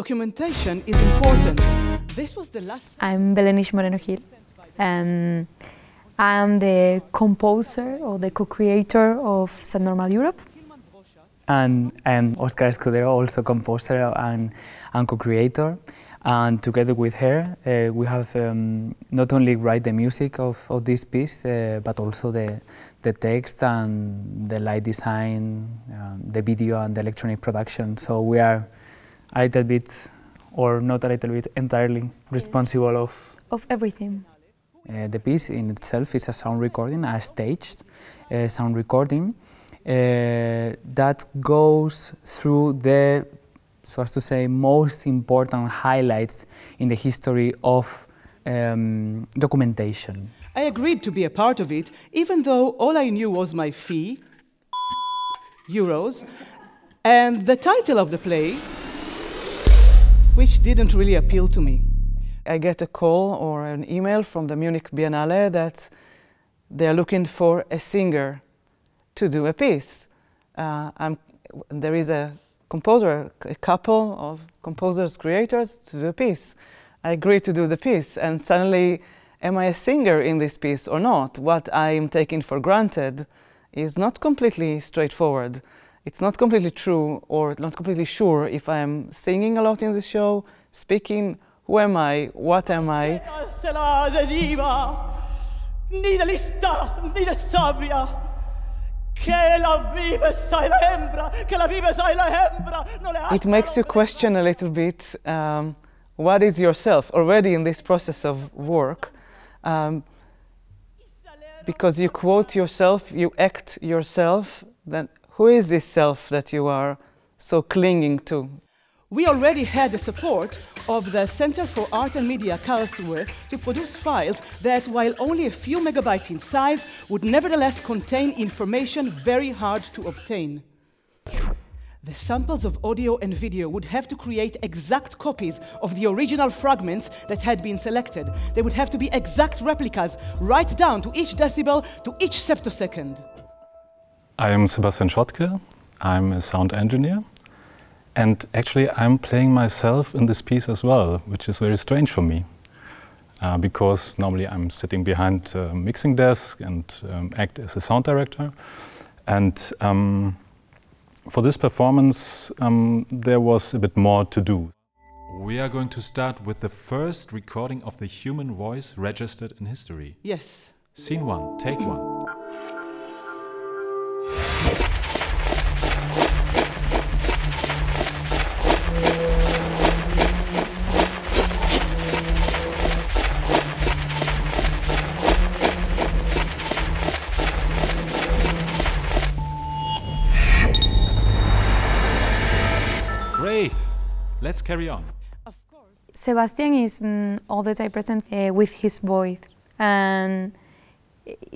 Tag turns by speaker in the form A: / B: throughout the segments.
A: Documentation is important. This was the last.
B: I'm Belenish Moreno Gil, and I'm the composer or the co-creator of Subnormal Europe.
C: And I'm Oscar Escudero, also composer and, and co-creator. And together with her, uh, we have um, not only write the music of, of this piece, uh, but also the, the text and the light design, um, the video and the electronic production. So we are a little bit, or not a little bit, entirely responsible of
B: Of everything.
C: uh, the piece in itself is a sound recording, a staged uh, sound recording uh, that goes through the, so as to say, most important highlights in the history of um, documentation.
A: I agreed to be a part of it, even though all I knew was my fee, euros, and the title of the play, which didn't really appeal to me. I get a call or an email from the Munich Biennale that they are looking for a singer to do a piece. Uh, there is a composer, a couple of composers, creators to do a piece. I agree to do the piece, and suddenly, am I a singer in this piece or not? What I am taking for granted is not completely straightforward. It's not completely true or not completely sure if I am singing a lot in the show, speaking. Who am I? What am I?
D: se la deriva, ni de lista, ni de sabia. Que la vive sai la hembra, que la vive sai la hembra.
A: It makes you question a little bit um, what is yourself already in this process of work. Um, because you quote yourself, you act yourself, then who is this self that you are so clinging to? We already had the support of the Center for Art and Media Karlsruhe to produce files that, while only a few megabytes in size, would nevertheless contain information very hard to obtain. The samples of audio and video would have to create exact copies of the original fragments that had been selected. They would have to be exact replicas, right down to each decibel, to each zeptosecond.
E: I am Sebastian Schottke. I'm a sound engineer. And actually, I'm playing myself in this piece as well, which is very strange for me. Uh, because normally I'm sitting behind a mixing desk and um, act as a sound director. And um, for this performance, um, there was a bit more to do.
F: We are going to start with the first recording of the human voice registered in history.
A: Yes.
F: Scene one, take one. Carry on.
B: Sebastian is mm, all the time present uh, with his voice, and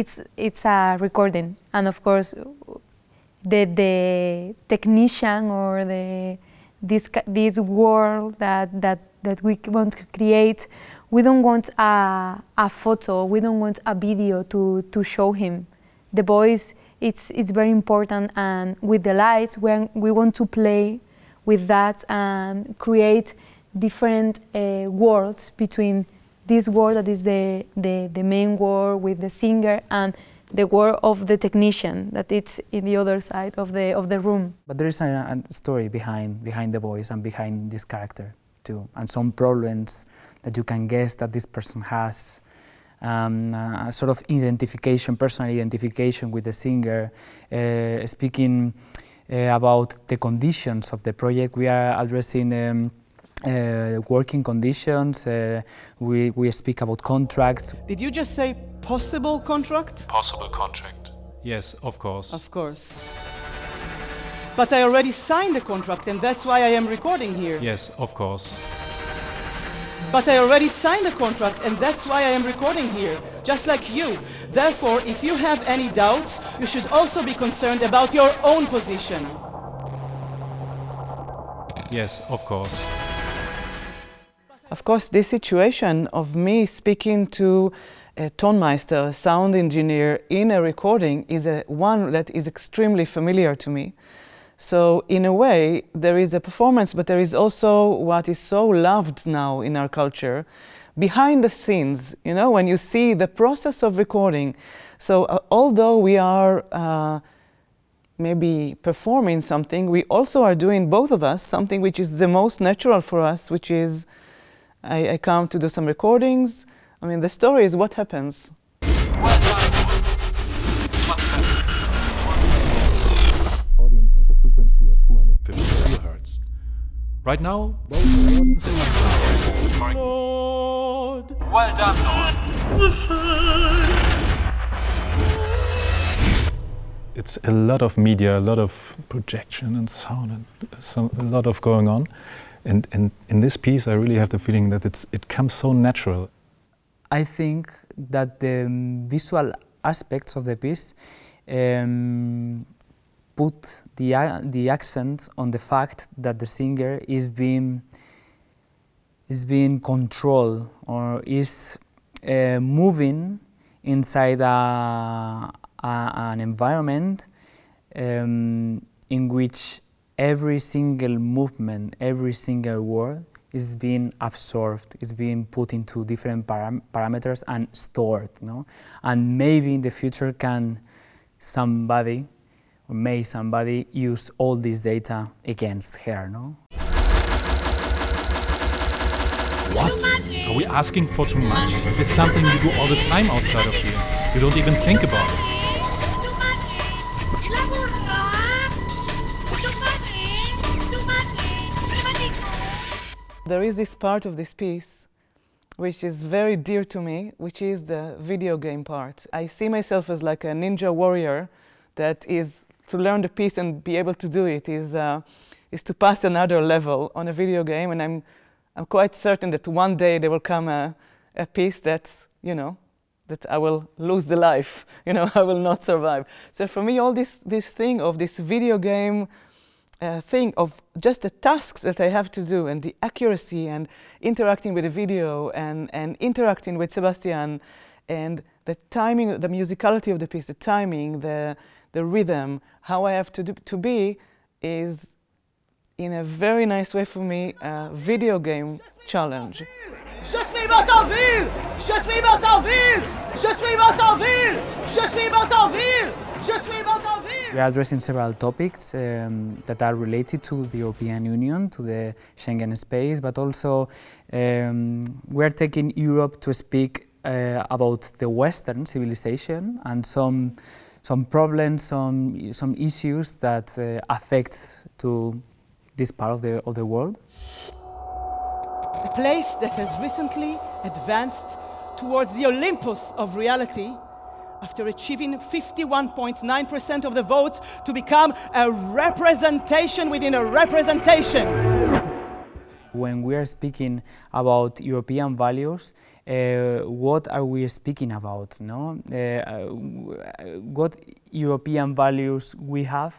B: it's it's a recording. And of course, the the technician or the this this world that that that we want to create, we don't want a a photo, we don't want a video to to show him. The voice, it's it's very important, and with the lights, when we want to play with that and create different uh, worlds between this world that is the, the, the main world with the singer and the world of the technician that it's in the other side of the, of the room.
C: But there is a, a story behind, behind the voice and behind this character too, and some problems that you can guess that this person has. Um, a sort of identification, personal identification with the singer, uh, speaking about the conditions of the project. We are addressing um, uh, working conditions. Uh, we, we speak about contracts.
A: Did you just say possible contract?
F: Possible contract. Yes, of course.
A: Of course. But I already signed the contract, and that's why I am recording here.
F: Yes, of course.
A: But I already signed the contract, and that's why I am recording here, just like you. Therefore, if you have any doubts, you should also be concerned about your own position.
F: Yes, of course.
A: Of course, this situation of me speaking to a tonmeister, a sound engineer in a recording, is a one that is extremely familiar to me. So, in a way, there is a performance, but there is also what is so loved now in our culture behind the scenes, you know, when you see the process of recording. So, uh, although we are uh, maybe performing something, we also are doing, both of us, something which is the most natural for us, which is I, I come to do some recordings. I mean, the story is what happens.
F: Right now, both audience and
D: Lord.
G: Well done, Lord.
E: It's a lot of media, a lot of projection and sound, and some, a lot of going on. And, and in this piece, I really have the feeling that it's, it comes so natural.
C: I think that the visual aspects of the piece um, put the, a- the accent on the fact that the singer is being is being controlled or is uh, moving inside a, a, an environment um, in which every single movement, every single word is being absorbed, is being put into different param- parameters and stored. No? And maybe in the future can somebody may somebody use all this data against her. No?
F: What? Are we asking for too much? It is something you do all the time outside of here. You don't even think about it.
A: There is this part of this piece which is very dear to me, which is the video game part. I see myself as like a ninja warrior that is to learn the piece and be able to do it is, uh, is to pass another level on a video game. And I'm, I'm quite certain that one day there will come a, a piece that, you know, that I will lose the life, you know, I will not survive. So for me, all this, this thing of this video game uh, thing of just the tasks that I have to do and the accuracy and interacting with the video and, and interacting with Sebastian and the timing, the musicality of the piece, the timing, the, the rhythm, how I have to, do, to be is in a very nice way for me a video game challenge.
D: Je suis Martinville Je suis Martinville Je suis Martinville Je suis Martinville Je suis Martinville
C: We are addressing several topics um, that are related to the European Union, to the Schengen space, but also um, we are taking Europe to speak uh, about the Western civilization and some some problems, some some issues that uh, affect to this part of the of the world.
D: A place that has recently advanced towards the Olympus of reality after achieving 51.9% of the votes to become a representation within a representation.
C: When we are speaking about European values, uh, what are we speaking about? No, uh, uh, what European values we have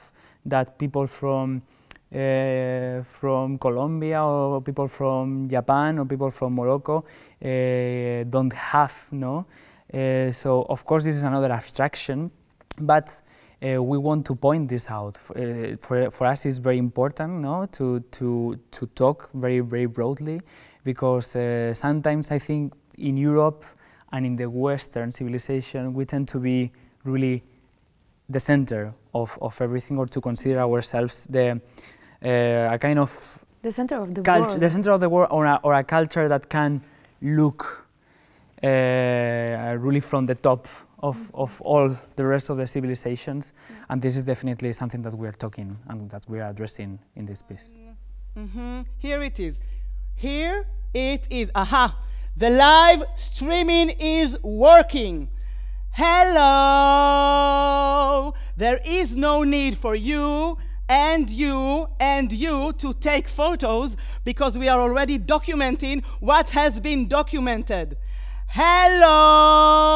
C: that people from uh, from Colombia or people from Japan or people from Morocco uh, don't have, no. Uh, so of course this is another abstraction, but uh, we want to point this out. Uh, for, for us, it's very important, no, to to to talk very very broadly, because uh, sometimes I think in Europe and in the Western civilization we tend to be really the center of, of everything, or to consider ourselves the uh, a kind of
B: The center of the
C: culture,
B: world.
C: the center of the world, or a, or a culture that can look uh, really from the top of, of all the rest of the civilizations. And this is definitely something that we are talking and that we are addressing in this piece.
D: Mhm. Here it is. Here it is. Aha. The live streaming is working. Hello. There is no need for you and you and you to take photos because we are already documenting what has been documented. Hello.